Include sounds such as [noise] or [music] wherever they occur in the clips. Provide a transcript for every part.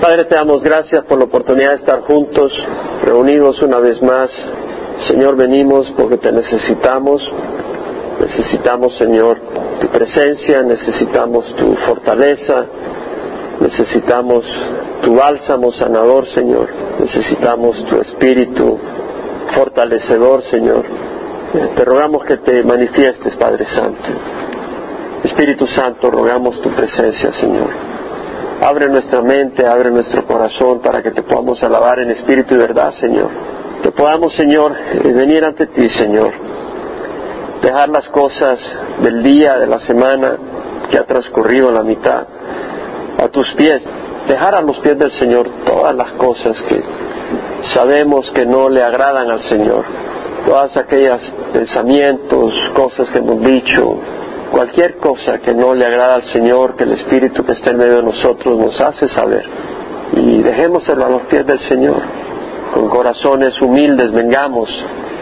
Padre, te damos gracias por la oportunidad de estar juntos, reunidos una vez más. Señor, venimos porque te necesitamos. Necesitamos, Señor, tu presencia, necesitamos tu fortaleza, necesitamos tu bálsamo sanador, Señor. Necesitamos tu espíritu fortalecedor, Señor. Te rogamos que te manifiestes, Padre Santo. Espíritu Santo, rogamos tu presencia, Señor. Abre nuestra mente, abre nuestro corazón para que te podamos alabar en espíritu y verdad, Señor. Que podamos, Señor, eh, venir ante ti, Señor. Dejar las cosas del día, de la semana que ha transcurrido la mitad a tus pies. Dejar a los pies del Señor todas las cosas que sabemos que no le agradan al Señor. Todas aquellas pensamientos, cosas que hemos dicho, cualquier cosa que no le agrada al Señor, que el Espíritu que está en medio de nosotros nos hace saber. Y dejémoselo a los pies del Señor. Con corazones humildes vengamos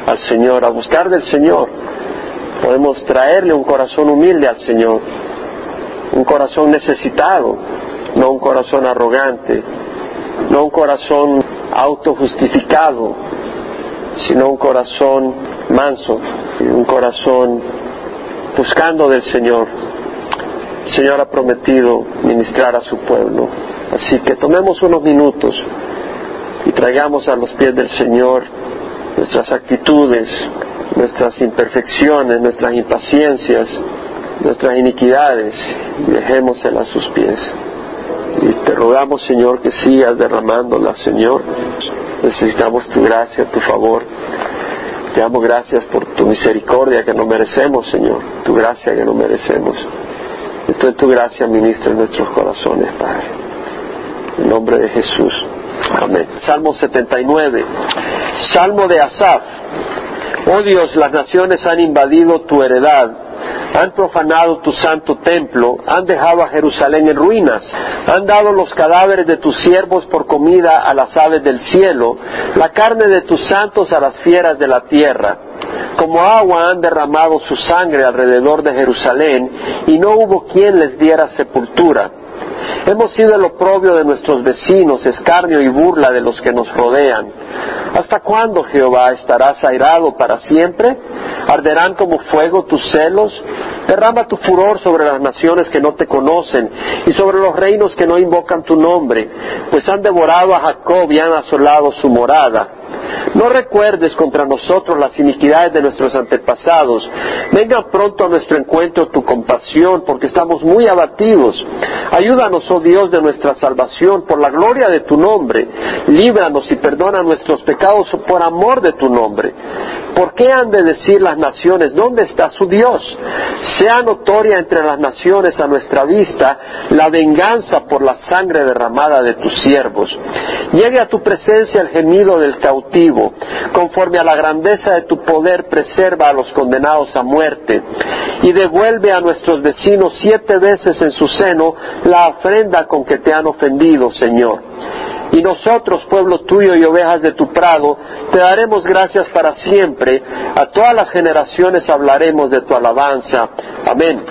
al Señor, a buscar del Señor. Podemos traerle un corazón humilde al Señor, un corazón necesitado, no un corazón arrogante, no un corazón autojustificado, sino un corazón manso, un corazón buscando del Señor. El Señor ha prometido ministrar a su pueblo. Así que tomemos unos minutos y traigamos a los pies del Señor nuestras actitudes, nuestras imperfecciones, nuestras impaciencias, nuestras iniquidades y dejémoselas a sus pies. Y te rogamos, Señor, que sigas derramándola, Señor. Necesitamos tu gracia, tu favor. Te damos gracias por tu misericordia que no merecemos, Señor. Tu gracia que no merecemos. Entonces tu gracia ministra en nuestros corazones, Padre. En nombre de Jesús. Amén. Salmo 79. Salmo de Asaf. Oh Dios, las naciones han invadido tu heredad han profanado tu santo templo, han dejado a Jerusalén en ruinas, han dado los cadáveres de tus siervos por comida a las aves del cielo, la carne de tus santos a las fieras de la tierra. Como agua han derramado su sangre alrededor de Jerusalén, y no hubo quien les diera sepultura. Hemos sido el oprobio de nuestros vecinos, escarnio y burla de los que nos rodean. ¿Hasta cuándo, Jehová, estarás airado para siempre? ¿Arderán como fuego tus celos? Derrama tu furor sobre las naciones que no te conocen y sobre los reinos que no invocan tu nombre, pues han devorado a Jacob y han asolado su morada. No recuerdes contra nosotros las iniquidades de nuestros antepasados. Venga pronto a nuestro encuentro tu compasión, porque estamos muy abatidos. Ayúdanos, oh Dios de nuestra salvación, por la gloria de tu nombre. Líbranos y perdona nuestros pecados por amor de tu nombre. ¿Por qué han de decir las naciones, ¿dónde está su Dios? Sea notoria entre las naciones a nuestra vista la venganza por la sangre derramada de tus siervos. Llegue a tu presencia el gemido del cautivo. Conforme a la grandeza de tu poder, preserva a los condenados a muerte. Y devuelve a nuestros vecinos siete veces en su seno la ofrenda con que te han ofendido, Señor. Y nosotros, pueblo tuyo y ovejas de tu prado, te daremos gracias para siempre. A todas las generaciones hablaremos de tu alabanza. Amén.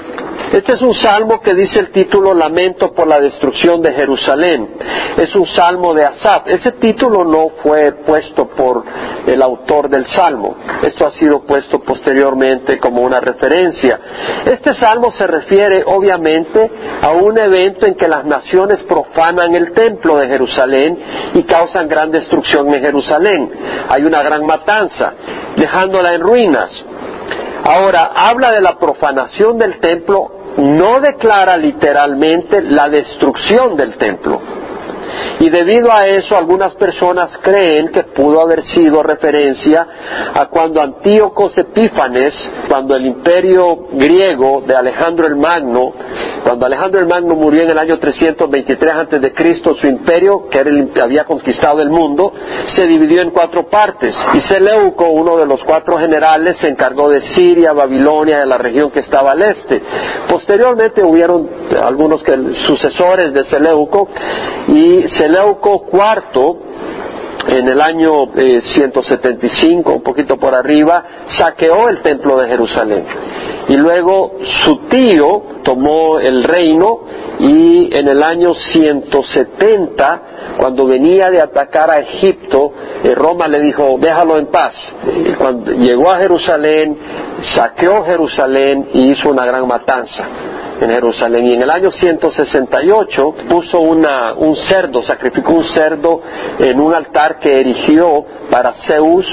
Este es un salmo que dice el título Lamento por la destrucción de Jerusalén. Es un salmo de Asaf. Ese título no fue puesto por el autor del salmo. Esto ha sido puesto posteriormente como una referencia. Este salmo se refiere obviamente a un evento en que las naciones profanan el templo de Jerusalén y causan gran destrucción en Jerusalén. Hay una gran matanza, dejándola en ruinas. Ahora, habla de la profanación del templo no declara literalmente la destrucción del templo. Y debido a eso algunas personas creen que pudo haber sido referencia a cuando Antíocos Epífanes, cuando el imperio griego de Alejandro el Magno, cuando Alejandro el Magno murió en el año 323 antes de Cristo, su imperio, que había conquistado el mundo, se dividió en cuatro partes. Y Seleuco, uno de los cuatro generales, se encargó de Siria, Babilonia, de la región que estaba al este. Posteriormente hubieron algunos sucesores de Seleuco y Seleuco IV, en el año 175, eh, un poquito por arriba, saqueó el templo de Jerusalén. Y luego su tío tomó el reino y en el año 170, cuando venía de atacar a Egipto, eh, Roma le dijo, déjalo en paz. Cuando llegó a Jerusalén, saqueó Jerusalén y hizo una gran matanza en Jerusalén. Y en el año 168 puso una, un cerdo, sacrificó un cerdo en un altar que erigió para Zeus,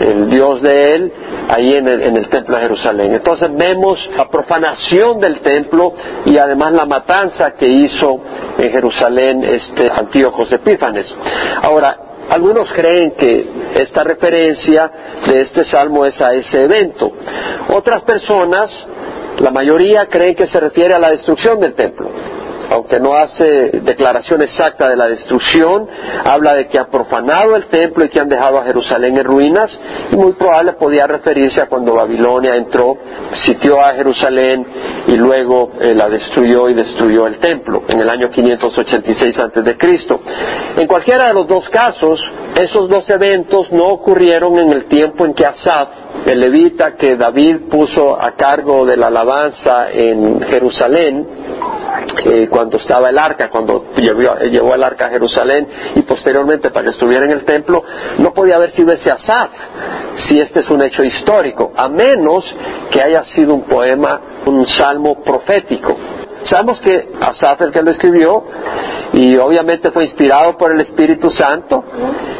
el dios de él, ahí en el, en el templo de Jerusalén. Entonces vemos la profanación del templo y además la matanza que hizo en Jerusalén este Antíoco Epífanes. Ahora, algunos creen que esta referencia de este salmo es a ese evento. Otras personas la mayoría creen que se refiere a la destrucción del templo aunque no hace declaración exacta de la destrucción, habla de que han profanado el templo y que han dejado a Jerusalén en ruinas, y muy probable podía referirse a cuando Babilonia entró, sitió a Jerusalén y luego eh, la destruyó y destruyó el templo en el año 586 a.C. En cualquiera de los dos casos, esos dos eventos no ocurrieron en el tiempo en que Asaf el levita que David puso a cargo de la alabanza en Jerusalén, eh, cuando estaba el arca, cuando llevó, el arca a Jerusalén y posteriormente para que estuviera en el templo, no podía haber sido ese Asaf, si este es un hecho histórico, a menos que haya sido un poema, un salmo profético. Sabemos que Asaf el que lo escribió y obviamente fue inspirado por el Espíritu Santo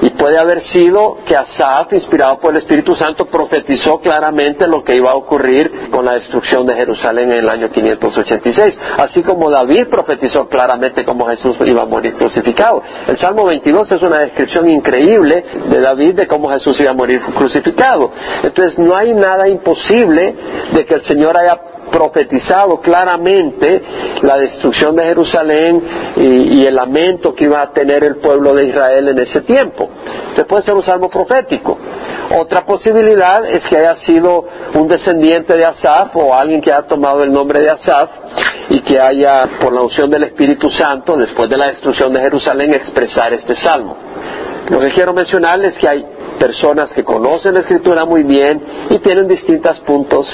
y puede haber sido que Asaf, inspirado por el Espíritu Santo, profetizó claramente lo que iba a ocurrir con la destrucción de Jerusalén en el año 586, así como David profetizó claramente cómo Jesús iba a morir crucificado. El Salmo 22 es una descripción increíble de David de cómo Jesús iba a morir crucificado. Entonces no hay nada imposible de que el Señor haya profetizado claramente la destrucción de Jerusalén y, el lamento que iba a tener el pueblo de Israel en ese tiempo. Entonces puede ser un salmo profético. Otra posibilidad es que haya sido un descendiente de Asaf o alguien que haya tomado el nombre de Asaf y que haya, por la unción del Espíritu Santo, después de la destrucción de Jerusalén, expresar este salmo. Lo que quiero mencionar es que hay personas que conocen la escritura muy bien y tienen distintos puntos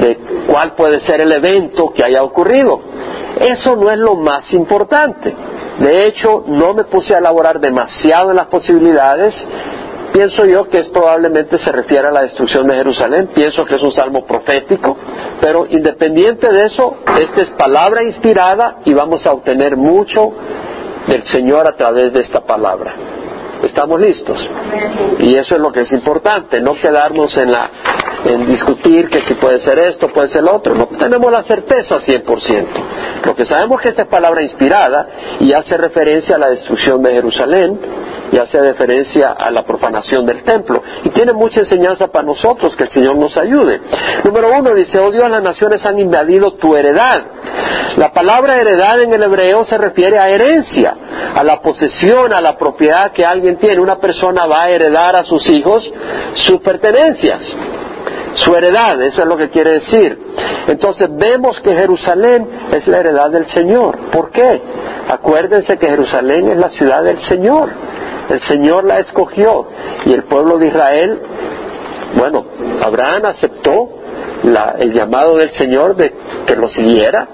de cuál puede ser el evento que haya ocurrido. Eso no es lo más importante. De hecho, no me puse a elaborar demasiado en las posibilidades. Pienso yo que es probablemente se refiere a la destrucción de Jerusalén. Pienso que es un salmo profético. Pero independiente de eso, esta es palabra inspirada y vamos a obtener mucho del Señor a través de esta palabra. ¿Estamos listos? Y eso es lo que es importante, no quedarnos en la en discutir que si puede ser esto, puede ser lo otro. No tenemos la certeza 100%. Lo que sabemos es que esta es palabra inspirada y hace referencia a la destrucción de Jerusalén y hace referencia a la profanación del templo. Y tiene mucha enseñanza para nosotros, que el Señor nos ayude. Número uno dice, oh Dios, las naciones han invadido tu heredad. La palabra heredad en el hebreo se refiere a herencia, a la posesión, a la propiedad que alguien tiene. Una persona va a heredar a sus hijos sus pertenencias su heredad, eso es lo que quiere decir. Entonces vemos que Jerusalén es la heredad del Señor. ¿Por qué? Acuérdense que Jerusalén es la ciudad del Señor. El Señor la escogió y el pueblo de Israel, bueno, Abraham aceptó el llamado del Señor de que lo siguiera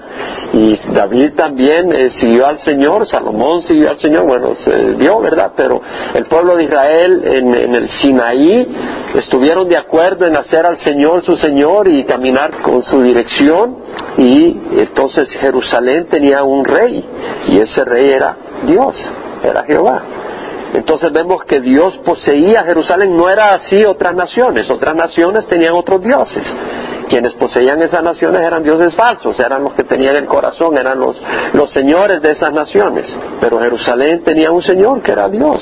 y David también eh, siguió al Señor, Salomón siguió al Señor, bueno, se dio, ¿verdad? Pero el pueblo de Israel en, en, el Sinaí estuvieron de acuerdo en hacer al Señor su Señor y caminar con su dirección y entonces Jerusalén tenía un rey y ese rey era Dios, era Jehová. Entonces vemos que Dios poseía Jerusalén, no era así otras naciones, otras naciones tenían otros dioses. Quienes poseían esas naciones eran dioses falsos, eran los que tenían el corazón, eran los, señores de esas naciones. Pero Jerusalén tenía un señor que era Dios.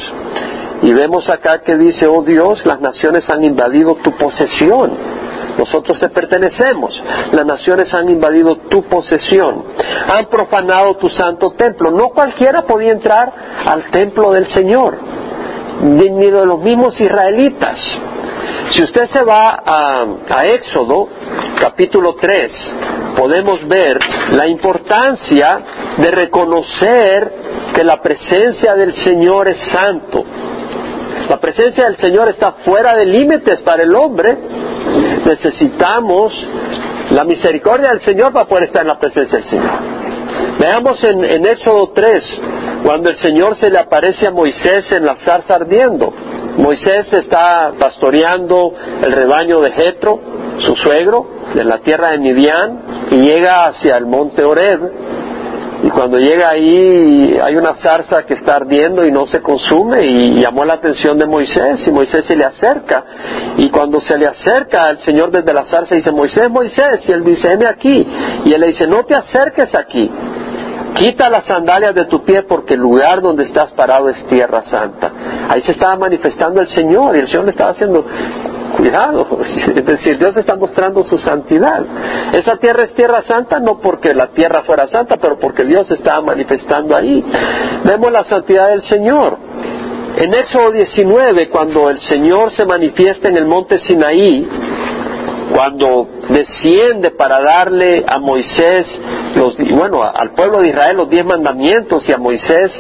Y vemos acá que dice, oh Dios, las naciones han invadido tu posesión. Nosotros te pertenecemos. Las naciones han invadido tu posesión. Han profanado tu santo templo. No cualquiera podía entrar al templo del Señor, ni de los mismos israelitas. Si usted se va a, Éxodo, capítulo 3, podemos ver la importancia de reconocer que la presencia del Señor es santo. La presencia del Señor está fuera de límites para el hombre. Necesitamos la misericordia del Señor para poder estar en la presencia del Señor. Veamos en, Éxodo 3, cuando el Señor se le aparece a Moisés en la zarza ardiendo. Moisés está pastoreando el rebaño de Jetro, su suegro, de la tierra de Midian, y llega hacia el monte Oreb. Y cuando llega ahí hay una zarza que está ardiendo y no se consume y llamó la atención de Moisés y Moisés se le acerca. Y cuando se le acerca al Señor desde la zarza dice, Moisés, Moisés, y él dice, heme aquí. Y él le dice, no te acerques aquí. Quita las sandalias de tu pie porque el lugar donde estás parado es tierra santa. Ahí se estaba manifestando el Señor y el Señor le estaba haciendo cuidado, [laughs] es decir, Dios está mostrando su santidad. Esa tierra es tierra santa no porque la tierra fuera santa, pero porque Dios estaba manifestando ahí. Vemos la santidad del Señor. En Éxodo 19, cuando el Señor se manifiesta en el monte Sinaí, cuando desciende para darle a Moisés, los, bueno, al pueblo de Israel los diez mandamientos y a Moisés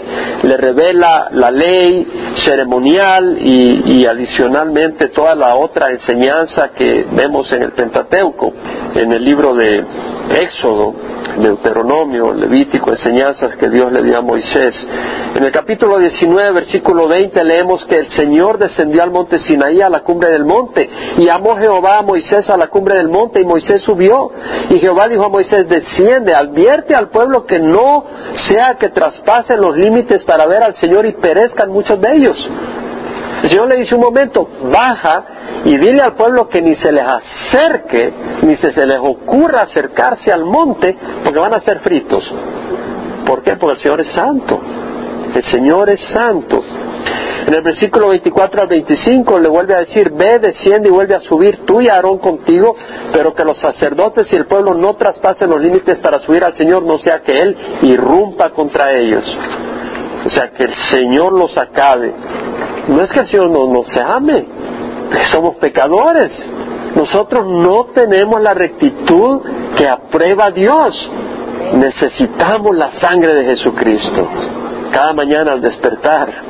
le revela la ley ceremonial y, y adicionalmente toda la otra enseñanza que vemos en el Pentateuco, en el libro de Éxodo, Deuteronomio, Levítico, enseñanzas que Dios le dio a Moisés. En el capítulo 19, versículo 20, leemos que el Señor descendió al monte Sinaí, a la cumbre del monte, y llamó Jehová a Moisés a la cumbre del monte, y Moisés subió. Y Jehová dijo a Moisés, desciende, advierte al pueblo que no sea que traspasen los límites para ver al Señor y perezcan muchos de ellos. El Señor le dice un momento, baja y dile al pueblo que ni se les acerque, ni se, se les ocurra acercarse al monte, porque van a ser fritos. ¿Por qué? Porque el Señor es santo. El Señor es santo. En el versículo 24 al 25 le vuelve a decir, ve, desciende y vuelve a subir tú y Aarón contigo, pero que los sacerdotes y el pueblo no traspasen los límites para subir al Señor, no sea que Él irrumpa contra ellos. O sea, que el Señor los acabe. No es que el Señor no nos ame, somos pecadores. Nosotros no tenemos la rectitud que aprueba Dios. Necesitamos la sangre de Jesucristo. Cada mañana al despertar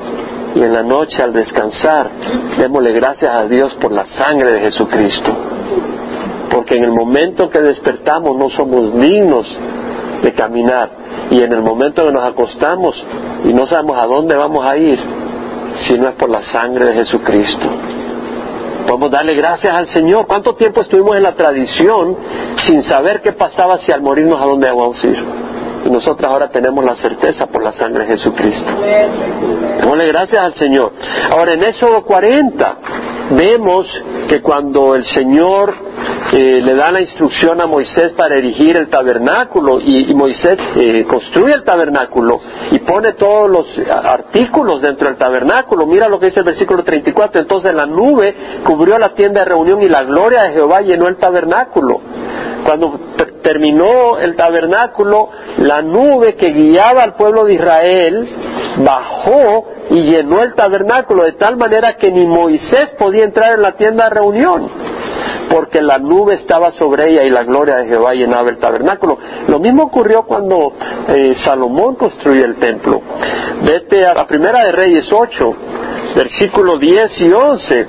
y en la noche al descansar, démosle gracias a Dios por la sangre de Jesucristo. Porque en el momento que despertamos no somos dignos de caminar. Y en el momento que nos acostamos y no sabemos a dónde vamos a ir, si no es por la sangre de Jesucristo. Podemos darle gracias al Señor. ¿Cuánto tiempo estuvimos en la tradición sin saber qué pasaba si al morirnos a dónde vamos a ir? Y nosotros ahora tenemos la certeza por la sangre de Jesucristo. Démosle gracias al Señor. Ahora en Éxodo 40 vemos que cuando el Señor eh, le da la instrucción a Moisés para erigir el tabernáculo y, Moisés eh, construye el tabernáculo y pone todos los artículos dentro del tabernáculo. Mira lo que dice el versículo 34. Entonces la nube cubrió la tienda de reunión y la gloria de Jehová llenó el tabernáculo. Cuando terminó el tabernáculo, la nube que guiaba al pueblo de Israel bajó y llenó el tabernáculo de tal manera que ni Moisés podía entrar en la tienda de reunión porque la nube estaba sobre ella y la gloria de Jehová llenaba el tabernáculo. Lo mismo ocurrió cuando eh, Salomón construyó el templo. Vete a la primera de Reyes 8, versículos 10 y 11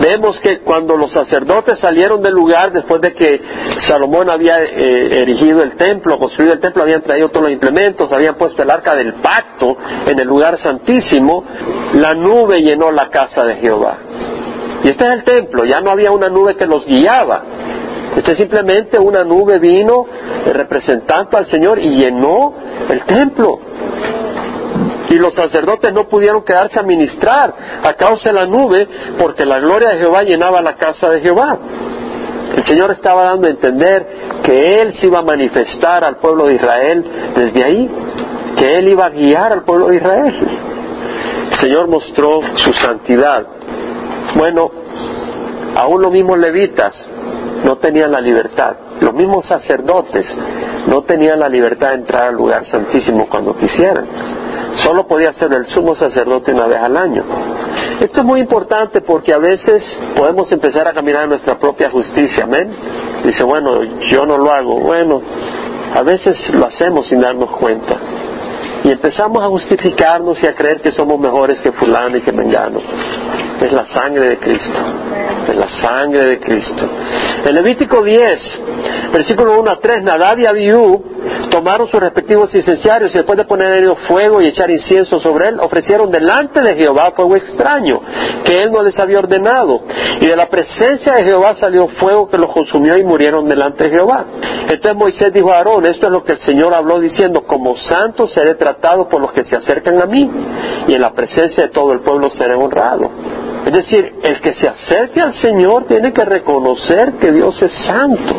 vemos que cuando los sacerdotes salieron del lugar después de que Salomón había eh, erigido el templo, construido el templo, habían traído todos los implementos, habían puesto el arca del pacto en el lugar santísimo, la nube llenó la casa de Jehová. Y este es el templo, ya no había una nube que los guiaba. Este simplemente una nube vino representando al Señor y llenó el templo. Y los sacerdotes no pudieron quedarse a ministrar a causa de la nube porque la gloria de Jehová llenaba la casa de Jehová. El Señor estaba dando a entender que Él se iba a manifestar al pueblo de Israel desde ahí, que Él iba a guiar al pueblo de Israel. El Señor mostró su santidad bueno, aún los mismos levitas no tenían la libertad, los mismos sacerdotes no tenían la libertad de entrar al lugar santísimo cuando quisieran. Solo podía ser el sumo sacerdote una vez al año. Esto es muy importante porque a veces podemos empezar a caminar en nuestra propia justicia, amén. Dice, bueno, yo no lo hago. Bueno, a veces lo hacemos sin darnos cuenta. Y empezamos a justificarnos y a creer que somos mejores que fulano y que mengano. Es la sangre de Cristo. Es la sangre de Cristo. En Levítico 10, versículo 1 a 3, Nadab y Abiú tomaron sus respectivos incenciarios y después de poner en ellos fuego y echar incienso sobre él, ofrecieron delante de Jehová fuego extraño, que él no les había ordenado. Y de la presencia de Jehová salió fuego que los consumió y murieron delante de Jehová. Entonces Moisés dijo a Aarón, esto es lo que el Señor habló diciendo, como santo seré tratado por los que se acercan a mí, y en la presencia de todo el pueblo seré honrado. Es decir, el que se acerque al Señor tiene que reconocer que Dios es santo.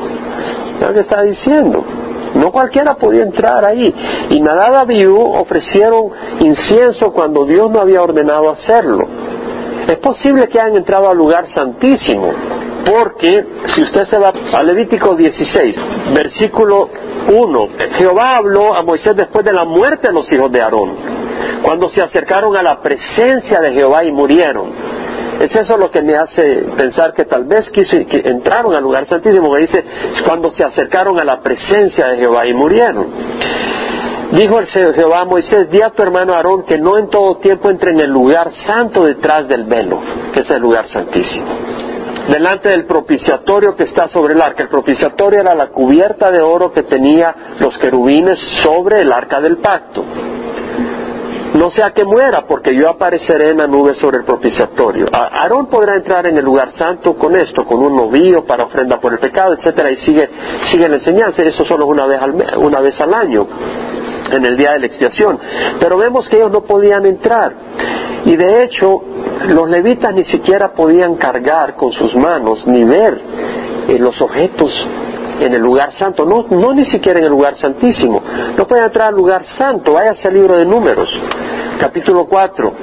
Es lo que está diciendo. No cualquiera podía entrar ahí. Y Nadab y ofrecieron incienso cuando Dios no había ordenado hacerlo. Es posible que hayan entrado al lugar santísimo, porque si usted se va a Levítico 16, versículo 1, Jehová habló a Moisés después de la muerte de los hijos de Aarón, cuando se acercaron a la presencia de Jehová y murieron. Es eso lo que me hace pensar que tal vez quiso, que entraron al lugar santísimo, que dice, cuando se acercaron a la presencia de Jehová y murieron. Dijo el Jehová a Moisés, di a tu hermano Aarón que no en todo tiempo entre en el lugar santo detrás del velo, que es el lugar santísimo. Delante del propiciatorio que está sobre el arca. El propiciatorio era la cubierta de oro que tenía los querubines sobre el arca del pacto no sea que muera, porque yo apareceré en la nube sobre el propiciatorio. Aarón podrá entrar en el lugar santo con esto, con un novillo para ofrenda por el pecado, etcétera, y sigue, sigue la enseñanza. Eso solo una vez al, una vez al año, en el día de la expiación. Pero vemos que ellos no podían entrar. Y de hecho, los levitas ni siquiera podían cargar con sus manos ni ver eh, los objetos en el lugar santo, no, no ni siquiera en el lugar santísimo. No pueden entrar al lugar santo, váyase al libro de números, capítulo 4,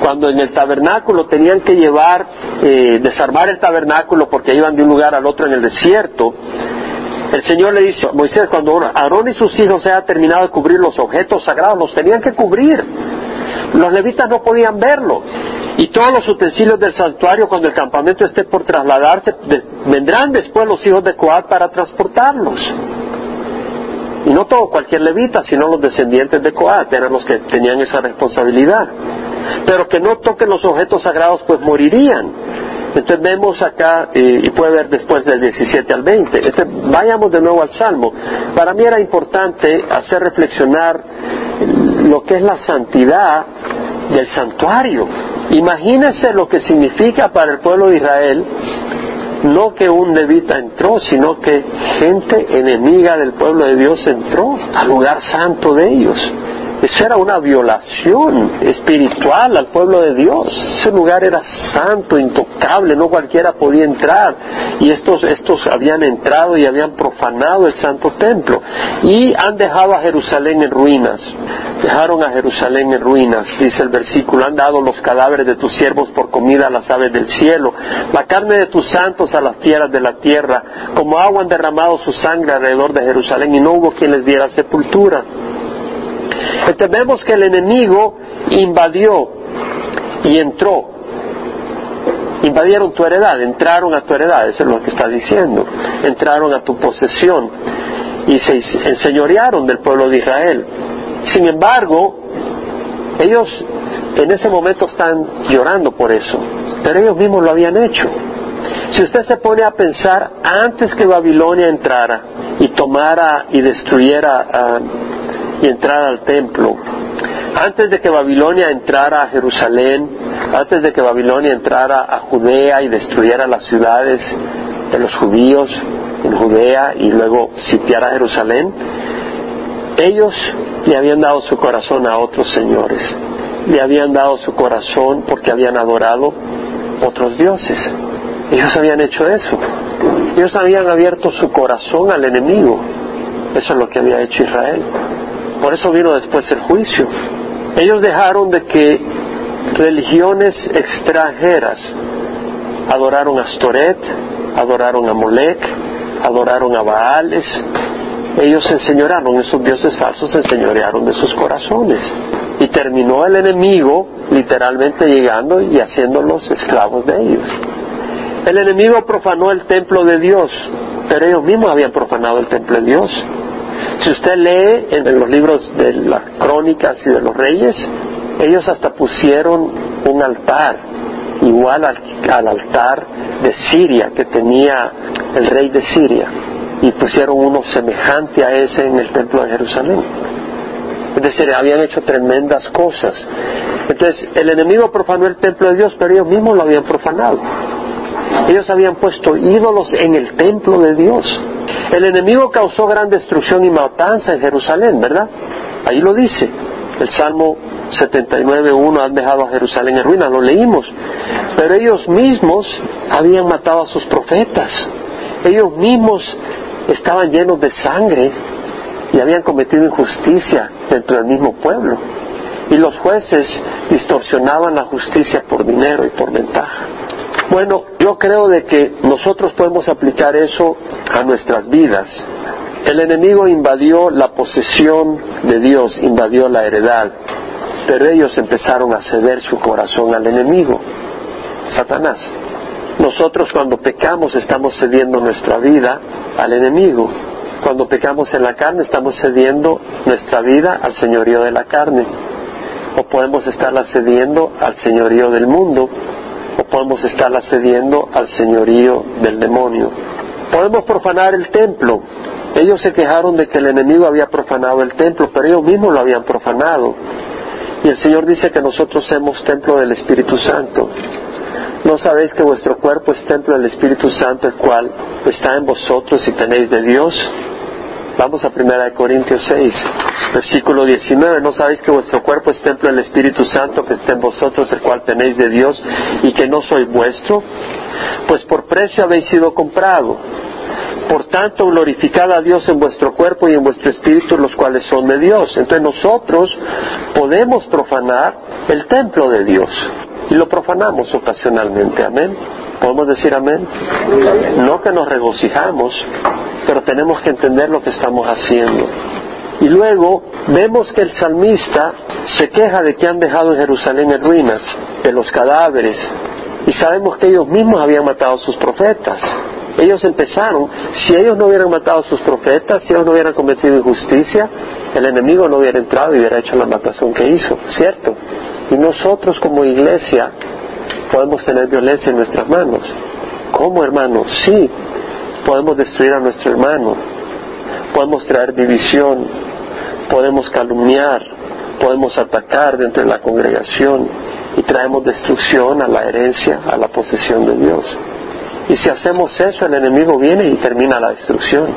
cuando en el tabernáculo tenían que llevar, eh, desarmar el tabernáculo porque iban de un lugar al otro en el desierto, el Señor le dice Moisés, cuando Aarón y sus hijos se hayan terminado de cubrir los objetos sagrados, los tenían que cubrir. Los levitas no podían verlo. Y todos los utensilios del santuario, cuando el campamento esté por trasladarse, vendrán después los hijos de Coat para transportarlos. Y no todo cualquier levita, sino los descendientes de Coat eran los que tenían esa responsabilidad. Pero que no toquen los objetos sagrados, pues morirían. Entonces vemos acá, eh, y puede ver después del 17 al 20, este, vayamos de nuevo al Salmo. Para mí era importante hacer reflexionar lo que es la santidad del santuario. Imagínese lo que significa para el pueblo de Israel no que un levita entró, sino que gente enemiga del pueblo de Dios entró al lugar santo de ellos. Eso era una violación espiritual al pueblo de Dios. Ese lugar era santo, intocable, no cualquiera podía entrar. Y estos, estos habían entrado y habían profanado el santo templo. Y han dejado a Jerusalén en ruinas. Dejaron a Jerusalén en ruinas, dice el versículo. Han dado los cadáveres de tus siervos por comida a las aves del cielo. La carne de tus santos a las tierras de la tierra. Como agua han derramado su sangre alrededor de Jerusalén y no hubo quien les diera sepultura. Entonces vemos que el enemigo invadió y entró. Invadieron tu heredad, entraron a tu heredad, eso es lo que está diciendo. Entraron a tu posesión y se enseñorearon del pueblo de Israel. Sin embargo, ellos en ese momento están llorando por eso, pero ellos mismos lo habían hecho. Si usted se pone a pensar, antes que Babilonia entrara y tomara y destruyera a y entrar al templo. Antes de que Babilonia entrara a Jerusalén, antes de que Babilonia entrara a Judea y destruyera las ciudades de los judíos en Judea y luego sitiara Jerusalén, ellos le habían dado su corazón a otros señores, le habían dado su corazón porque habían adorado otros dioses. Ellos habían hecho eso. Ellos habían abierto su corazón al enemigo. Eso es lo que había hecho Israel. Por eso vino después el juicio. Ellos dejaron de que religiones extranjeras adoraron a Astoret, adoraron a Molec, adoraron a Baales. Ellos enseñoraron, esos dioses falsos enseñorearon de sus corazones. Y terminó el enemigo literalmente llegando y haciéndolos esclavos de ellos. El enemigo profanó el templo de Dios, pero ellos mismos habían profanado el templo de Dios. Si usted lee en los libros de las crónicas y de los reyes, ellos hasta pusieron un altar igual al, al, altar de Siria que tenía el rey de Siria y pusieron uno semejante a ese en el templo de Jerusalén. Es decir, habían hecho tremendas cosas. Entonces, el enemigo profanó el templo de Dios, pero ellos mismos lo habían profanado. Ellos habían puesto ídolos en el templo de Dios. El enemigo causó gran destrucción y matanza en Jerusalén, ¿verdad? Ahí lo dice. El Salmo 79.1 han dejado a Jerusalén en ruina, lo leímos. Pero ellos mismos habían matado a sus profetas. Ellos mismos estaban llenos de sangre y habían cometido injusticia dentro del mismo pueblo. Y los jueces distorsionaban la justicia por dinero y por ventaja. Bueno, yo creo de que nosotros podemos aplicar eso a nuestras vidas. El enemigo invadió la posesión de Dios, invadió la heredad, pero ellos empezaron a ceder su corazón al enemigo, Satanás. Nosotros cuando pecamos estamos cediendo nuestra vida al enemigo. Cuando pecamos en la carne estamos cediendo nuestra vida al señorío de la carne. O podemos estarla cediendo al señorío del mundo. O podemos estarla cediendo al señorío del demonio. Podemos profanar el templo. Ellos se quejaron de que el enemigo había profanado el templo, pero ellos mismos lo habían profanado. Y el Señor dice que nosotros somos templo del Espíritu Santo. ¿No sabéis que vuestro cuerpo es templo del Espíritu Santo, el cual está en vosotros y tenéis de Dios? Vamos a 1 Corintios 6, versículo 19. ¿No sabéis que vuestro cuerpo es templo del Espíritu Santo que está en vosotros, el cual tenéis de Dios y que no soy vuestro? Pues por precio habéis sido comprado. Por tanto, glorificad a Dios en vuestro cuerpo y en vuestro espíritu, los cuales son de Dios. Entonces nosotros podemos profanar el templo de Dios y lo profanamos ocasionalmente. Amén. ¿Podemos decir amén? No que nos regocijamos, pero tenemos que entender lo que estamos haciendo. Y luego vemos que el salmista se queja de que han dejado en Jerusalén en ruinas, de los cadáveres, y sabemos que ellos mismos habían matado a sus profetas. Ellos empezaron, si ellos no hubieran matado a sus profetas, si ellos no hubieran cometido injusticia, el enemigo no hubiera entrado y hubiera hecho la matación que hizo, ¿cierto? Y nosotros como iglesia podemos tener violencia en nuestras manos. ¿Cómo, hermano? Sí, podemos destruir a nuestro hermano, podemos traer división, podemos calumniar, podemos atacar dentro de la congregación y traemos destrucción a la herencia, a la posesión de Dios. Y si hacemos eso, el enemigo viene y termina la destrucción,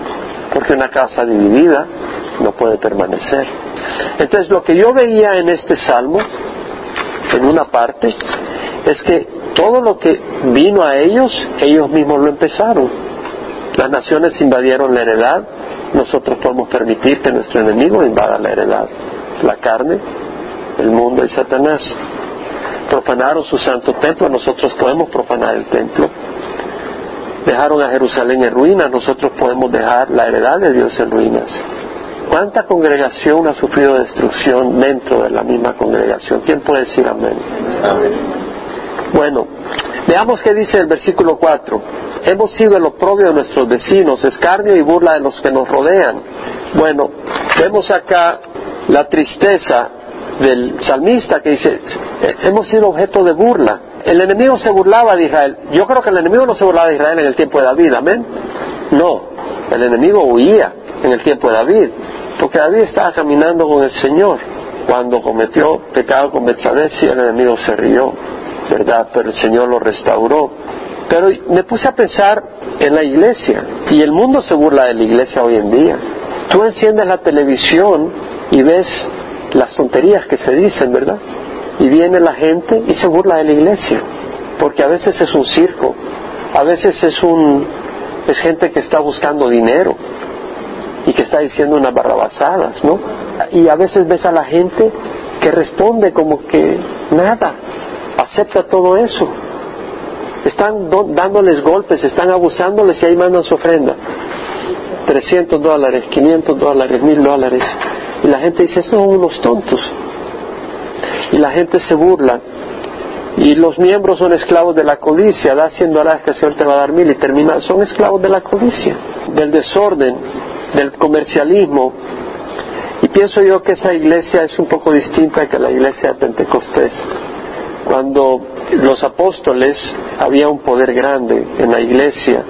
porque una casa dividida no puede permanecer. Entonces, lo que yo veía en este salmo en una parte es que todo lo que vino a ellos, ellos mismos lo empezaron. Las naciones invadieron la heredad, nosotros podemos permitir que nuestro enemigo invada la heredad, la carne, el mundo y Satanás. Profanaron su santo templo, nosotros podemos profanar el templo. Dejaron a Jerusalén en ruinas, nosotros podemos dejar la heredad de Dios en ruinas. ¿Cuánta congregación ha sufrido destrucción dentro de la misma congregación? ¿Quién puede decir amén? Bueno, veamos qué dice el versículo 4. Hemos sido el oprobio de nuestros vecinos, escarnio y burla de los que nos rodean. Bueno, vemos acá la tristeza del salmista que dice, hemos sido objeto de burla. El enemigo se burlaba de Israel. Yo creo que el enemigo no se burlaba de Israel en el tiempo de David, amén. No, el enemigo huía en el tiempo de David. Porque David estaba caminando con el Señor cuando cometió pecado con Betsabé, el enemigo se rió, ¿verdad? Pero el Señor lo restauró. Pero me puse a pensar en la iglesia y el mundo se burla de la iglesia hoy en día. Tú enciendes la televisión y ves las tonterías que se dicen, ¿verdad? Y viene la gente y se burla de la iglesia, porque a veces es un circo, a veces es un es gente que está buscando dinero, y que está diciendo unas barrabasadas, ¿no? Y a veces ves a la gente que responde como que nada, acepta todo eso. Están dándoles golpes, están abusándoles y ahí mandan su ofrenda. 300 dólares, 500 dólares, 1000 dólares. Y la gente dice, estos son unos tontos. Y la gente se burla. Y los miembros son esclavos de la codicia. Da 100 dólares que el Señor te va a dar mil y termina. Son esclavos de la codicia, del desorden del comercialismo. Y pienso yo que esa iglesia es un poco distinta que la iglesia de Pentecostés. Cuando los apóstoles había un poder grande en la iglesia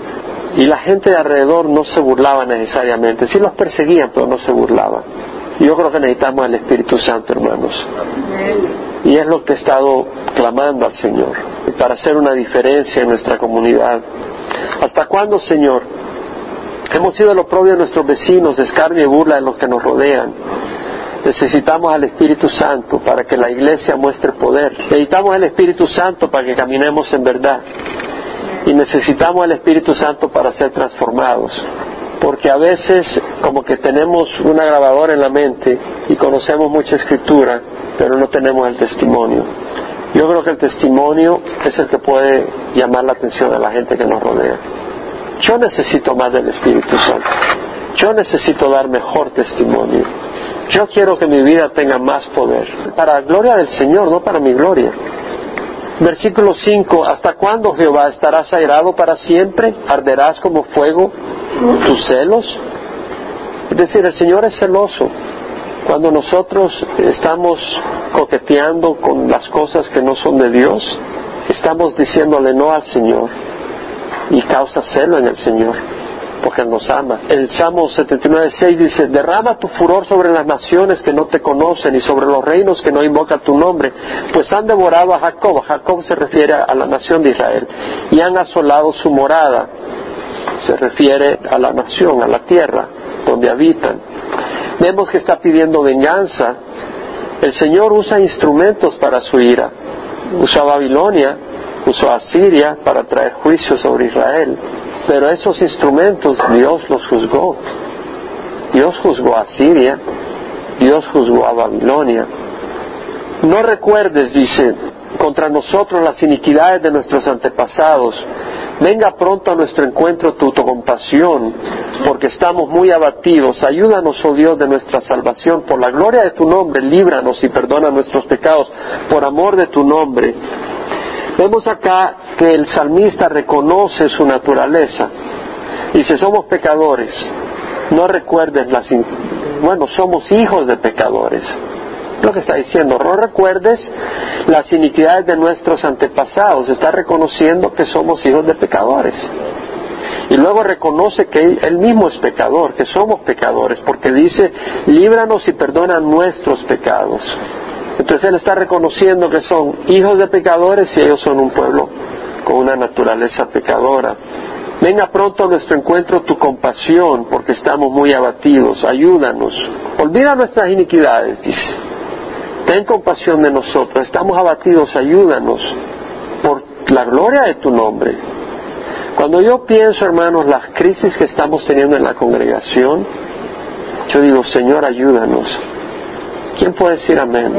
y la gente de alrededor no se burlaba necesariamente. Sí los perseguían, pero no se burlaban. Yo creo que necesitamos al Espíritu Santo, hermanos. Y es lo que he estado clamando al Señor, para hacer una diferencia en nuestra comunidad. ¿Hasta cuándo, Señor? Hemos sido lo propio de nuestros vecinos, escarnio y burla de los que nos rodean. Necesitamos al Espíritu Santo para que la iglesia muestre poder. Necesitamos al Espíritu Santo para que caminemos en verdad. Y necesitamos al Espíritu Santo para ser transformados porque a veces como que tenemos una grabadora en la mente y conocemos mucha escritura, pero no tenemos el testimonio. Yo creo que el testimonio es el que puede llamar la atención a la gente que nos rodea. Yo necesito más del Espíritu Santo. Yo necesito dar mejor testimonio. Yo quiero que mi vida tenga más poder. Para la gloria del Señor, no para mi gloria. Versículo 5. ¿Hasta cuándo, Jehová, estarás airado para siempre? ¿Arderás como fuego tus celos. Es decir, el Señor es celoso. Cuando nosotros estamos coqueteando con las cosas que no son de Dios, estamos diciéndole no al Señor y causa celo en el Señor, porque Él nos ama. El Salmo 79.6 dice, derrama tu furor sobre las naciones que no te conocen y sobre los reinos que no invocan tu nombre, pues han devorado a Jacob. Jacob se refiere a la nación de Israel y han asolado su morada se refiere a la nación, a la tierra donde habitan. Vemos que está pidiendo venganza. El Señor usa instrumentos para su ira. Usó a Babilonia, usó a Siria para traer juicio sobre Israel. Pero esos instrumentos Dios los juzgó. Dios juzgó a Siria, Dios juzgó a Babilonia. No recuerdes, dice, contra nosotros las iniquidades de nuestros antepasados, Venga pronto a nuestro encuentro tu, compasión, porque estamos muy abatidos. Ayúdanos, oh Dios, de nuestra salvación. Por la gloria de tu nombre, líbranos y perdona nuestros pecados. Por amor de tu nombre. Vemos acá que el salmista reconoce su naturaleza. Dice, somos pecadores. No recuerdes las... Bueno, somos hijos de pecadores lo que está diciendo. No recuerdes las iniquidades de nuestros antepasados. Está reconociendo que somos hijos de pecadores. Y luego reconoce que él mismo es pecador, que somos pecadores, porque dice, líbranos y perdona nuestros pecados. Entonces él está reconociendo que son hijos de pecadores y ellos son un pueblo con una naturaleza pecadora. Venga pronto a nuestro encuentro tu compasión, porque estamos muy abatidos. Ayúdanos. Olvida nuestras iniquidades, dice ten compasión de nosotros, estamos abatidos, ayúdanos por la gloria de tu nombre. Cuando yo pienso, hermanos, las crisis que estamos teniendo en la congregación, yo digo, Señor, ayúdanos. ¿Quién puede decir amén?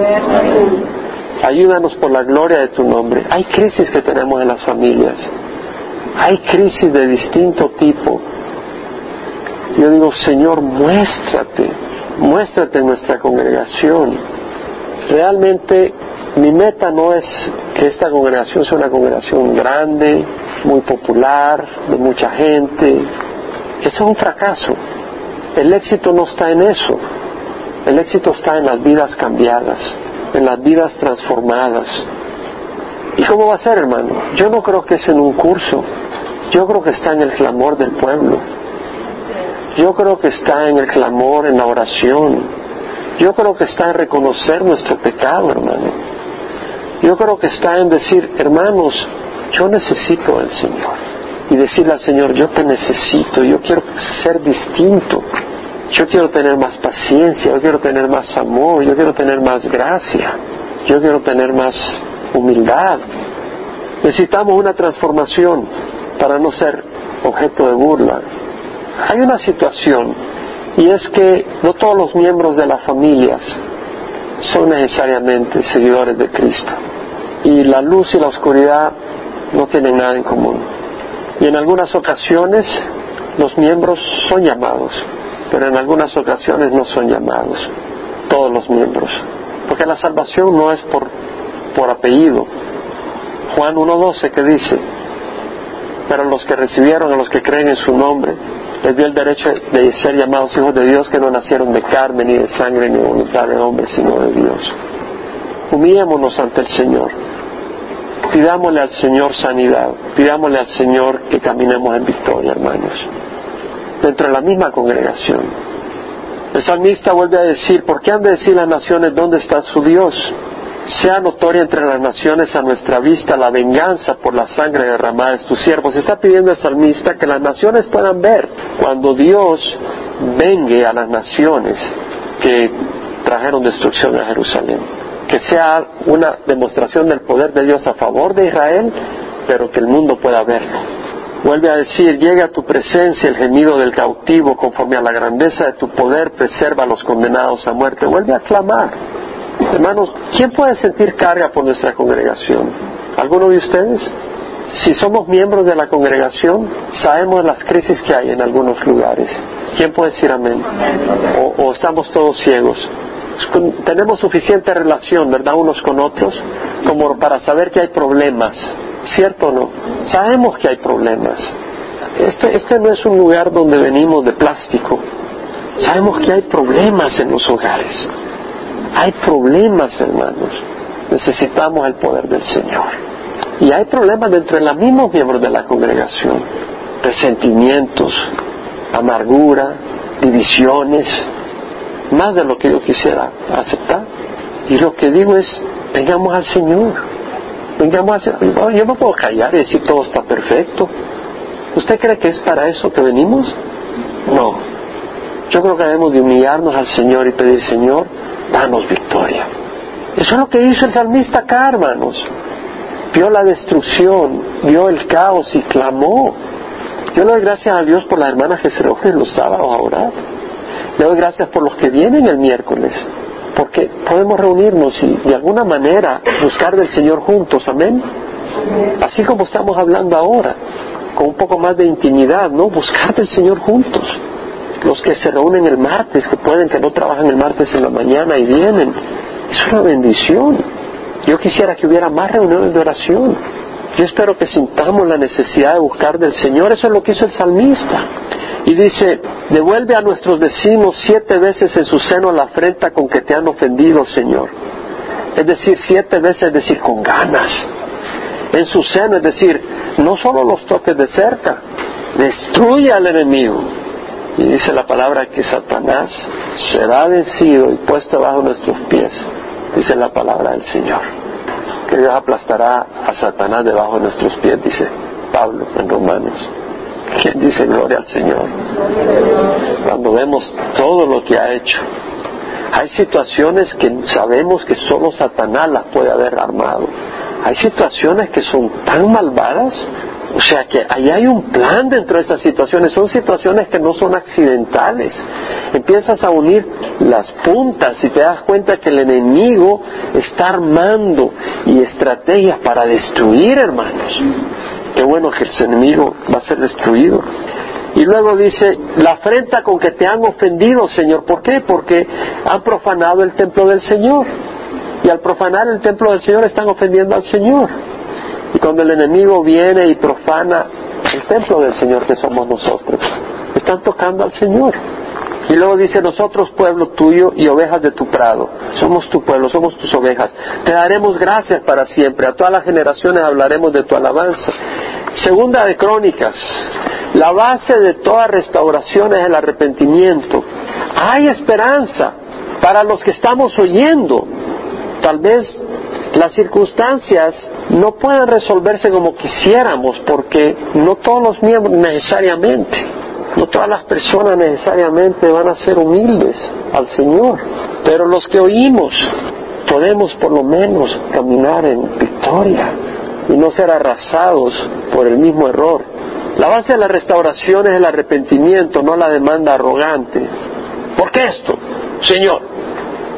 Ayúdanos por la gloria de tu nombre. Hay crisis que tenemos en las familias. Hay crisis de distinto tipo. Yo digo, Señor, muéstrate. Muéstrate en nuestra congregación realmente mi meta no es que esta congregación sea una congregación grande, muy popular, de mucha gente. Eso es un fracaso. El éxito no está en eso. El éxito está en las vidas cambiadas, en las vidas transformadas. ¿Y cómo va a ser, hermano? Yo no creo que es en un curso. Yo creo que está en el clamor del pueblo. Yo creo que está en el clamor, en la oración, yo creo que está en reconocer nuestro pecado, hermano. Yo creo que está en decir, hermanos, yo necesito al Señor. Y decirle al Señor, yo te necesito, yo quiero ser distinto. Yo quiero tener más paciencia, yo quiero tener más amor, yo quiero tener más gracia, yo quiero tener más humildad. Necesitamos una transformación para no ser objeto de burla. Hay una situación y es que no todos los miembros de las familias son necesariamente seguidores de Cristo. Y la luz y la oscuridad no tienen nada en común. Y en algunas ocasiones los miembros son llamados, pero en algunas ocasiones no son llamados, todos los miembros. Porque la salvación no es por, por apellido. Juan 1.12 que dice, pero los que recibieron, a los que creen en su nombre, les dio el derecho de ser llamados hijos de Dios que no nacieron de carne, ni de sangre, ni de voluntad de hombre, sino de Dios. Humillémonos ante el Señor. Pidámosle al Señor sanidad. Pidámosle al Señor que caminemos en victoria, hermanos. Dentro de la misma congregación. El salmista vuelve a decir, ¿por qué han de decir las naciones dónde está su Dios? sea notoria entre las naciones a nuestra vista la venganza por la sangre derramada de tus siervos. Está pidiendo el salmista que las naciones puedan ver cuando Dios vengue a las naciones que trajeron destrucción a Jerusalén. Que sea una demostración del poder de Dios a favor de Israel, pero que el mundo pueda verlo. Vuelve a decir, llega a tu presencia el gemido del cautivo, conforme a la grandeza de tu poder, preserva a los condenados a muerte. Vuelve a clamar. Hermanos, ¿quién puede sentir carga por nuestra congregación? ¿Alguno de ustedes? Si somos miembros de la congregación, sabemos las crisis que hay en algunos lugares. ¿Quién puede decir amén? O, estamos todos ciegos. Tenemos suficiente relación, ¿verdad?, unos con otros, como para saber que hay problemas. ¿Cierto o no? Sabemos que hay problemas. Este, este no es un lugar donde venimos de plástico. Sabemos que hay problemas en los hogares. Hay problemas, hermanos. Necesitamos el poder del Señor. Y hay problemas dentro de los mismos miembros de la congregación. Resentimientos, amargura, divisiones, más de lo que yo quisiera aceptar. Y lo que digo es, vengamos al Señor. Vengamos al Señor. Yo no puedo callar y decir todo está perfecto. ¿Usted cree que es para eso que venimos? No. Yo creo que debemos de humillarnos al Señor y pedir, Señor, danos victoria. Eso es lo que hizo el salmista acá, hermanos. Vio la destrucción, vio el caos y clamó. Yo le doy gracias a Dios por las hermanas que se reúnen los sábados a orar. Le doy gracias por los que vienen el miércoles, porque podemos reunirnos y de alguna manera buscar del Señor juntos, amén. Así como estamos hablando ahora, con un poco más de intimidad, ¿no? Buscar del Señor juntos los que se reúnen el martes, que pueden, que no trabajan el martes en la mañana y vienen. Es una bendición. Yo quisiera que hubiera más reuniones de oración. Yo espero que sintamos la necesidad de buscar del Señor. Eso es lo que hizo el salmista. Y dice, devuelve a nuestros vecinos siete veces en su seno la afrenta con que te han ofendido, Señor. Es decir, siete veces, es decir, con ganas. En su seno, es decir, no solo los toques de cerca, destruye al enemigo y dice la palabra que Satanás será vencido y puesto bajo nuestros pies. Dice la palabra del Señor. Dios aplastará a Satanás debajo de nuestros pies, dice Pablo en Romanos. ¿Quién dice gloria al Señor? Cuando vemos todo lo que ha hecho. Hay situaciones que sabemos que solo Satanás las puede haber armado. Hay situaciones que son tan malvadas o sea que ahí hay un plan dentro de esas situaciones, son situaciones que no son accidentales. Empiezas a unir las puntas y te das cuenta que el enemigo está armando y estrategias para destruir, hermanos. Qué bueno que ese enemigo va a ser destruido. Y luego dice, la afrenta con que te han ofendido, Señor. ¿Por qué? Porque han profanado el templo del Señor. Y al profanar el templo del Señor están ofendiendo al Señor. Y cuando el enemigo viene y profana el templo del Señor que somos nosotros, están tocando al Señor. Y luego dice, nosotros pueblo tuyo y ovejas de tu prado, somos tu pueblo, somos tus ovejas. Te daremos gracias para siempre, a todas las generaciones hablaremos de tu alabanza. Segunda de Crónicas, la base de toda restauración es el arrepentimiento. Hay esperanza para los que estamos oyendo. Tal vez las circunstancias no pueden resolverse como quisiéramos porque no todos los miembros necesariamente, no todas las personas necesariamente van a ser humildes al Señor, pero los que oímos podemos por lo menos caminar en victoria y no ser arrasados por el mismo error. La base de la restauración es el arrepentimiento, no la demanda arrogante. ¿Por qué esto? Señor,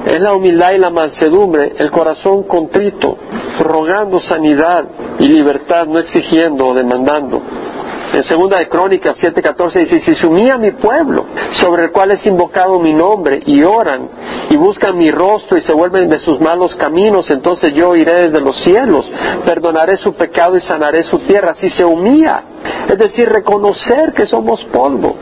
es la humildad y la mansedumbre, el corazón contrito, rogando sanidad y libertad, no exigiendo o demandando. En segunda de Crónicas 7:14 dice, si se humilla mi pueblo, sobre el cual es invocado mi nombre, y oran, y buscan mi rostro y se vuelven de sus malos caminos, entonces yo iré desde los cielos, perdonaré su pecado y sanaré su tierra. Si se humilla, es decir, reconocer que somos polvo,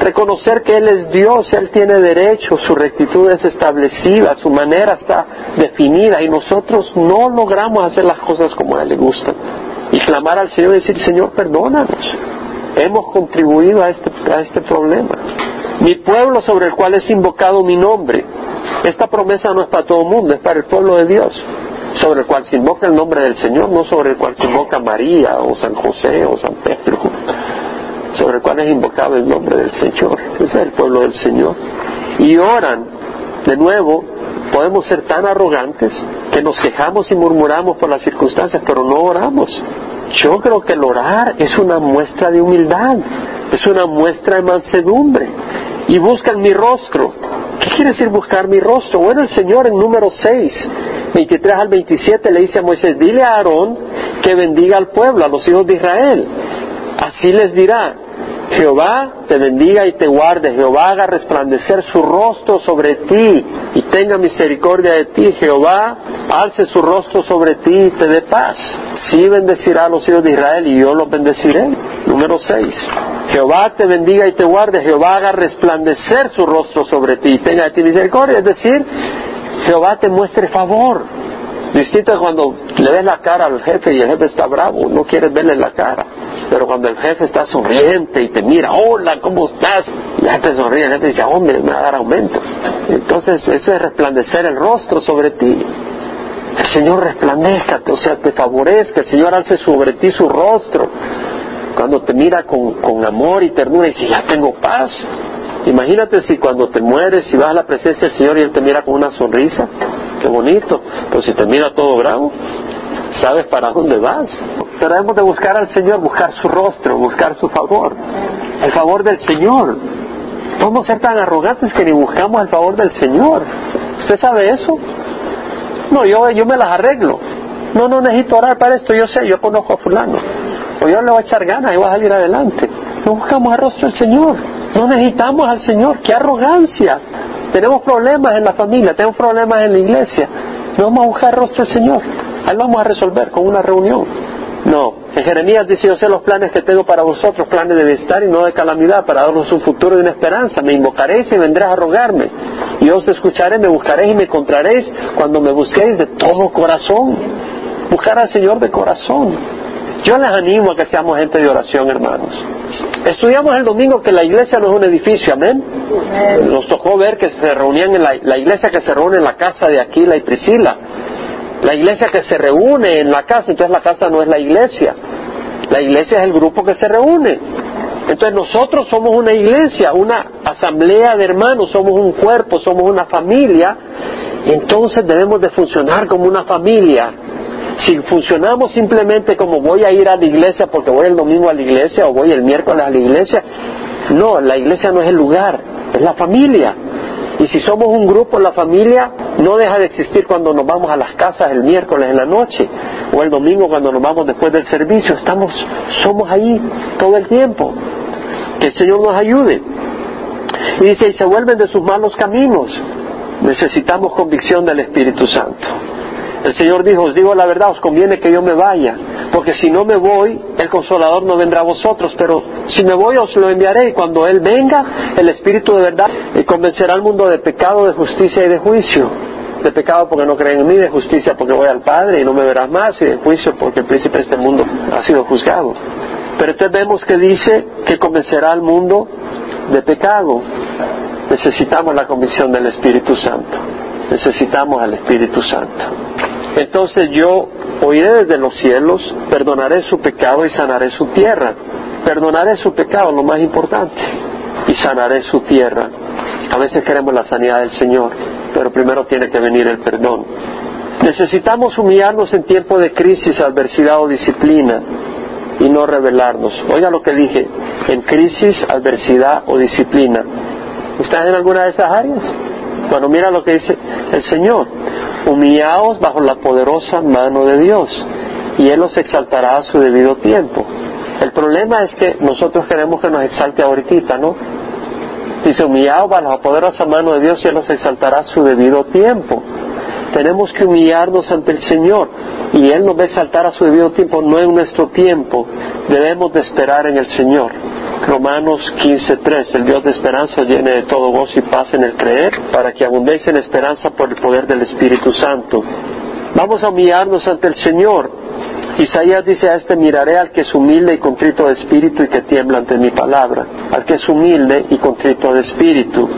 reconocer que Él es Dios, Él tiene derecho, su rectitud es establecida, su manera está definida y nosotros no logramos hacer las cosas como a Él le gustan. Y clamar al Señor y decir, Señor, perdónanos. Hemos contribuido a este, a este problema. Mi pueblo sobre el cual es invocado mi nombre. Esta promesa no es para todo el mundo, es para el pueblo de Dios sobre el cual se invoca el nombre del Señor, no sobre el cual se invoca María o San José o San Pedro, sobre el cual es invocado el nombre del Señor. Es el pueblo del Señor. Y oran, de nuevo, podemos ser tan arrogantes que nos quejamos y murmuramos por las circunstancias, pero no oramos. Yo creo que el orar es una muestra de humildad, es una muestra de mansedumbre. Y buscan mi rostro. ¿Qué quiere decir buscar mi rostro? Bueno, el Señor en número 6 23 al 27 le dice a Moisés, dile a Aarón que bendiga al pueblo, a los hijos de Israel. Así les dirá, Jehová te bendiga y te guarde, Jehová haga resplandecer su rostro sobre ti y tenga misericordia de ti, Jehová alce su rostro sobre ti y te dé paz. Sí bendecirá a los hijos de Israel y yo los bendeciré. Número 6. Jehová te bendiga y te guarde, Jehová haga resplandecer su rostro sobre ti y tenga de ti misericordia. Es decir, Jehová te muestre favor. Distinto es cuando le ves la cara al jefe y el jefe está bravo, no quieres verle la cara. Pero cuando el jefe está sonriente y te mira, hola, ¿cómo estás? Ya te sonríe, el jefe dice, hombre, me va a dar aumento. Entonces eso es resplandecer el rostro sobre ti. El Señor resplandezca, o sea, te favorezca, el Señor hace sobre ti su rostro. Cuando te mira con, con amor y ternura y dice, ya tengo paz, Imagínate si cuando te mueres, si vas a la presencia del Señor y Él te mira con una sonrisa, qué bonito, pero si te mira todo bravo, sabes para dónde vas. Pero hemos de buscar al Señor, buscar su rostro, buscar su favor, el favor del Señor. Podemos ser tan arrogantes que ni buscamos el favor del Señor. ¿Usted sabe eso? No, yo, yo me las arreglo. No, no necesito orar para esto, yo sé, yo conozco a fulano. O yo le voy a echar ganas y voy a salir adelante. No buscamos el rostro del Señor. No necesitamos al Señor. ¡Qué arrogancia! Tenemos problemas en la familia, tenemos problemas en la iglesia. No vamos a buscar el rostro del Señor. Ahí vamos a resolver con una reunión. No. En Jeremías dice, yo sé los planes que tengo para vosotros, planes de bienestar y no de calamidad, para daros un futuro y una esperanza. Me invocaréis y vendréis a rogarme. Y os escucharé, me buscaréis y me encontraréis cuando me busquéis de todo corazón. Buscar al Señor de corazón. Yo les animo a que seamos gente de oración, hermanos. Estudiamos el domingo que la iglesia no es un edificio, amén. Nos tocó ver que se reunían en la, iglesia que se reúne en la casa de Aquila y Priscila. La iglesia que se reúne en la casa, entonces la casa no es la iglesia. La iglesia es el grupo que se reúne. Entonces nosotros somos una iglesia, una asamblea de hermanos, somos un cuerpo, somos una familia. Entonces debemos de funcionar como una familia si funcionamos simplemente como voy a ir a la iglesia porque voy el domingo a la iglesia o voy el miércoles a la iglesia, no, la iglesia no es el lugar, es la familia. Y si somos un grupo, la familia no deja de existir cuando nos vamos a las casas el miércoles en la noche o el domingo cuando nos vamos después del servicio. Estamos, somos ahí todo el tiempo. Que el Señor nos ayude. Y dice, y se vuelven de sus malos caminos. Necesitamos convicción del Espíritu Santo. El Señor dijo, os digo la verdad, os conviene que yo me vaya, porque si no me voy, el consolador no vendrá a vosotros, pero si me voy os lo enviaré y cuando Él venga, el Espíritu de verdad convencerá al mundo de pecado, de justicia y de juicio. De pecado porque no creen en mí, de justicia porque voy al Padre y no me verás más, y de juicio porque el príncipe de este mundo ha sido juzgado. Pero entonces vemos que dice que convencerá al mundo de pecado. Necesitamos la convicción del Espíritu Santo. Necesitamos al Espíritu Santo. Entonces yo oiré desde los cielos, perdonaré su pecado y sanaré su tierra. Perdonaré su pecado, lo más importante, y sanaré su tierra. A veces queremos la sanidad del Señor, pero primero tiene que venir el perdón. Necesitamos humillarnos en tiempo de crisis, adversidad o disciplina y no rebelarnos. Oiga lo que dije, en crisis, adversidad o disciplina. ¿Estás en alguna de esas áreas? Bueno, mira lo que dice el Señor. Humillaos bajo la poderosa mano de Dios y Él os exaltará a su debido tiempo. El problema es que nosotros queremos que nos exalte ahorita, ¿no? Dice, humillaos bajo la poderosa mano de Dios y Él os exaltará a su debido tiempo. Tenemos que humillarnos ante el Señor y Él nos va a exaltar a su debido tiempo, no en nuestro tiempo. Debemos de esperar en el Señor. Romanos 15.3, el Dios de esperanza llene de todo gozo y paz en el creer, para que abundéis en esperanza por el poder del Espíritu Santo. Vamos a humillarnos ante el Señor. Isaías dice a este, miraré al que es humilde y contrito de espíritu y que tiembla ante mi palabra, al que es humilde y contrito de espíritu.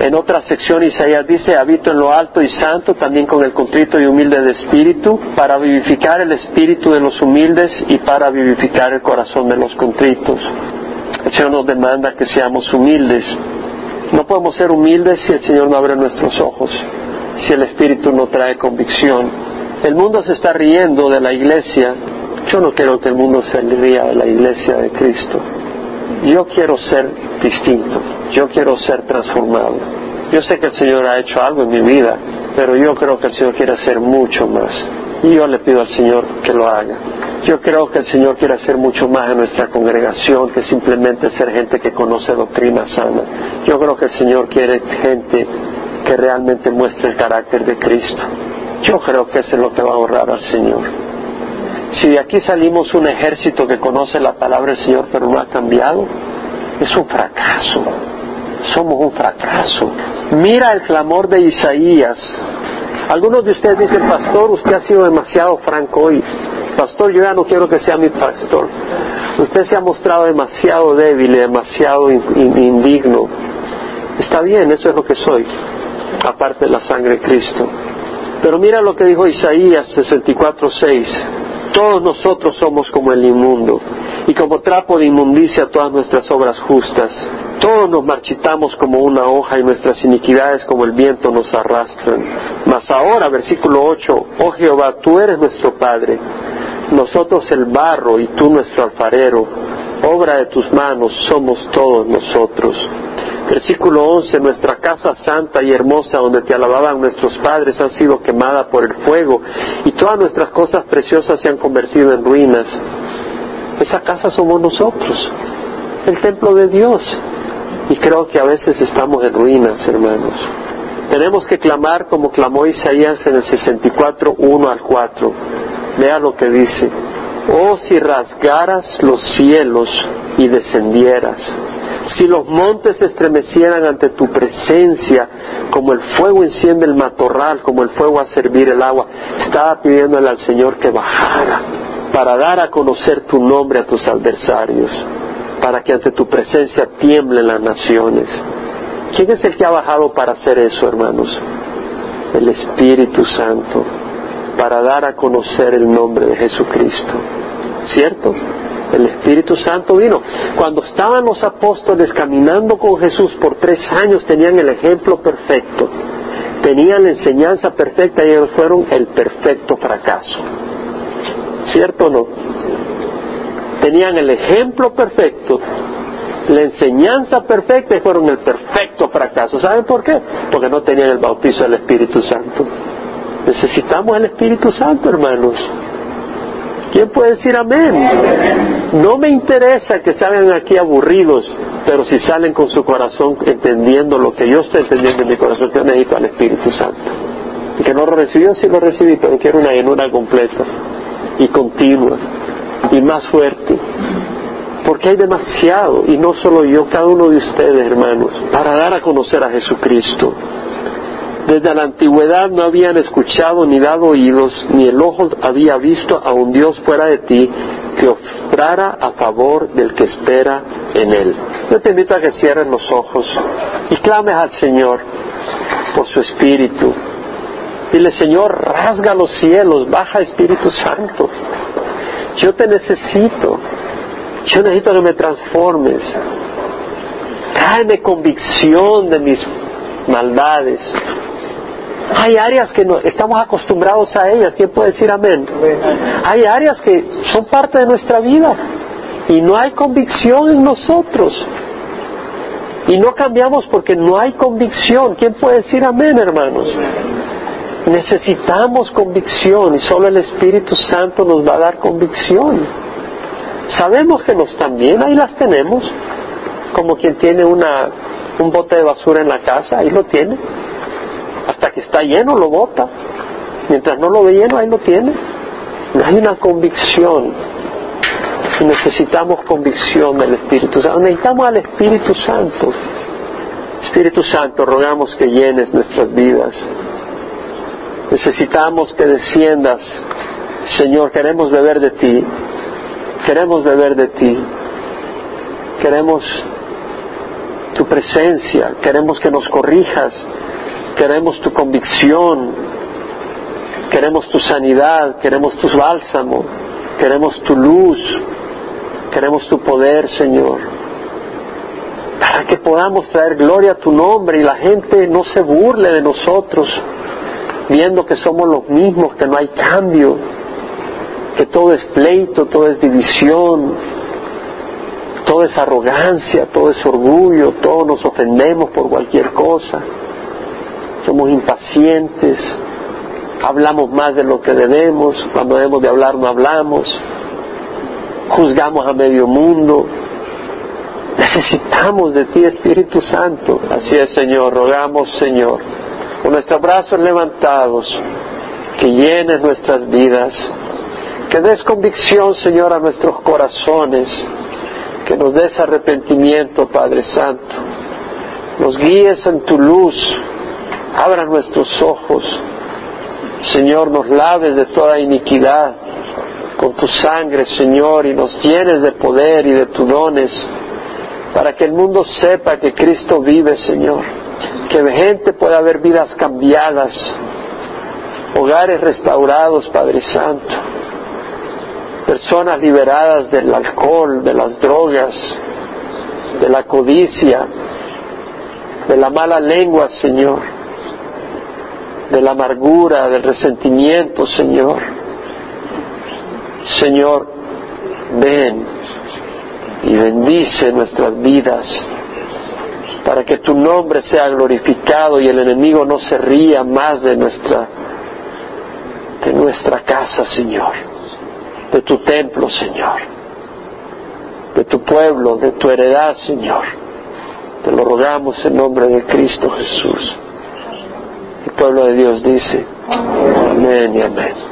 En otra sección Isaías dice, habito en lo alto y santo, también con el contrito y humilde de espíritu, para vivificar el espíritu de los humildes y para vivificar el corazón de los contritos. El Señor nos demanda que seamos humildes. No podemos ser humildes si el Señor no abre nuestros ojos, si el Espíritu no trae convicción. El mundo se está riendo de la iglesia. Yo no quiero que el mundo se ría de la iglesia de Cristo. Yo quiero ser distinto. Yo quiero ser transformado. Yo sé que el Señor ha hecho algo en mi vida, pero yo creo que el Señor quiere hacer mucho más. Y yo le pido al Señor que lo haga. Yo creo que el Señor quiere hacer mucho más en nuestra congregación que simplemente ser gente que conoce doctrina sana. Yo creo que el Señor quiere gente que realmente muestre el carácter de Cristo. Yo creo que eso es lo que va a ahorrar al Señor. Si de aquí salimos un ejército que conoce la palabra del Señor pero no ha cambiado, es un fracaso. Somos un fracaso. Mira el clamor de Isaías. Algunos de ustedes dicen, pastor, usted ha sido demasiado franco hoy. Pastor, yo ya no quiero que sea mi pastor. Usted se ha mostrado demasiado débil, demasiado indigno. Está bien, eso es lo que soy, aparte de la sangre de Cristo. Pero mira lo que dijo Isaías 64:6. Todos nosotros somos como el inmundo, y como trapo de inmundicia todas nuestras obras justas. Todos nos marchitamos como una hoja y nuestras iniquidades como el viento nos arrastran. Mas ahora, versículo 8, oh Jehová, tú eres nuestro Padre, nosotros el barro y tú nuestro alfarero, obra de tus manos somos todos nosotros. Versículo 11, nuestra casa santa y hermosa donde te alababan nuestros padres han sido quemada por el fuego y todas nuestras cosas preciosas se han convertido en ruinas. Esa casa somos nosotros, el templo de Dios. Y creo que a veces estamos en ruinas, hermanos. Tenemos que clamar como clamó Isaías en el 64, 1 al 4. Vea lo que dice. Oh, si rasgaras los cielos y descendieras, si los montes se estremecieran ante tu presencia, como el fuego enciende el matorral, como el fuego a servir el agua, estaba pidiéndole al Señor que bajara para dar a conocer tu nombre a tus adversarios, para que ante tu presencia tiemblen las naciones. ¿Quién es el que ha bajado para hacer eso, hermanos? El Espíritu Santo para dar a conocer el nombre de Jesucristo. ¿Cierto? El Espíritu Santo vino. Cuando estaban los apóstoles caminando con Jesús por tres años tenían el ejemplo perfecto, tenían la enseñanza perfecta y ellos fueron el perfecto fracaso. ¿Cierto o no? Tenían el ejemplo perfecto, la enseñanza perfecta y fueron el perfecto fracaso. ¿Saben por qué? Porque no tenían el bautizo del Espíritu Santo. Necesitamos el Espíritu Santo, hermanos. ¿Quién puede decir amén? No me interesa que salgan aquí aburridos, pero si salen con su corazón entendiendo lo que yo estoy entendiendo en mi corazón, yo necesito al Espíritu Santo. Y que no lo recibió, sí lo recibí, pero quiero una llenura completa y continua y más fuerte. Porque hay demasiado, y no solo yo, cada uno de ustedes, hermanos, para dar a conocer a Jesucristo. Desde la antigüedad no habían escuchado ni dado oídos, ni el ojo había visto a un Dios fuera de ti que obrara a favor del que espera en Él. Yo te invito a que cierres los ojos y clames al Señor por su Espíritu. Dile, Señor, rasga los cielos, baja Espíritu Santo. Yo te necesito. Yo necesito que me transformes. Tráeme convicción de mis maldades. Hay áreas que no, estamos acostumbrados a ellas. ¿Quién puede decir amén? Hay áreas que son parte de nuestra vida y no hay convicción en nosotros. Y no cambiamos porque no hay convicción. ¿Quién puede decir amén, hermanos? Necesitamos convicción y solo el Espíritu Santo nos va a dar convicción. Sabemos que no están bien, ahí las tenemos. Como quien tiene una, un bote de basura en la casa, ahí lo tiene hasta que está lleno lo bota. Mientras no lo ve lleno, ahí lo tiene. No hay una convicción. necesitamos convicción del Espíritu Santo. Necesitamos al Espíritu Santo. Espíritu Santo, rogamos que llenes nuestras vidas. Necesitamos que desciendas. Señor, queremos beber de ti. Queremos beber de ti. Queremos tu presencia. Queremos que nos corrijas. Queremos tu convicción. Queremos tu sanidad. Queremos tu bálsamo. Queremos tu luz. Queremos tu poder, Señor. Para que podamos traer gloria a tu nombre y la gente no se burle de nosotros, viendo que somos los mismos, que no hay cambio, que todo es pleito, todo es división, todo es arrogancia, todo es orgullo, todos nos ofendemos por cualquier cosa, somos impacientes, hablamos más de lo que debemos, cuando debemos de hablar no hablamos, juzgamos a medio mundo. Necesitamos de ti, Espíritu Santo. Así es, Señor, rogamos, Señor, con nuestros brazos levantados, que llenes nuestras vidas, que des convicción, Señor, a nuestros corazones, que nos des arrepentimiento, Padre Santo. Nos guíes en tu luz, abra nuestros ojos. Señor, nos laves de toda iniquidad con tu sangre, Señor, y nos llenes de poder y de tus dones, para que el mundo sepa que Cristo vive, Señor, que gente pueda ver vidas cambiadas, hogares restaurados, Padre Santo, personas liberadas del alcohol, de las drogas, de la codicia, de la mala lengua, Señor, de la amargura, del resentimiento, Señor. Señor, ven y bendice nuestras vidas para que tu nombre sea glorificado y el enemigo no se ría más de nuestra de nuestra casa, Señor, de tu templo, Señor, de tu pueblo, de tu heredad, Señor. Te lo rogamos en nombre de Cristo Jesús. El pueblo de Dios dice, amén y amén.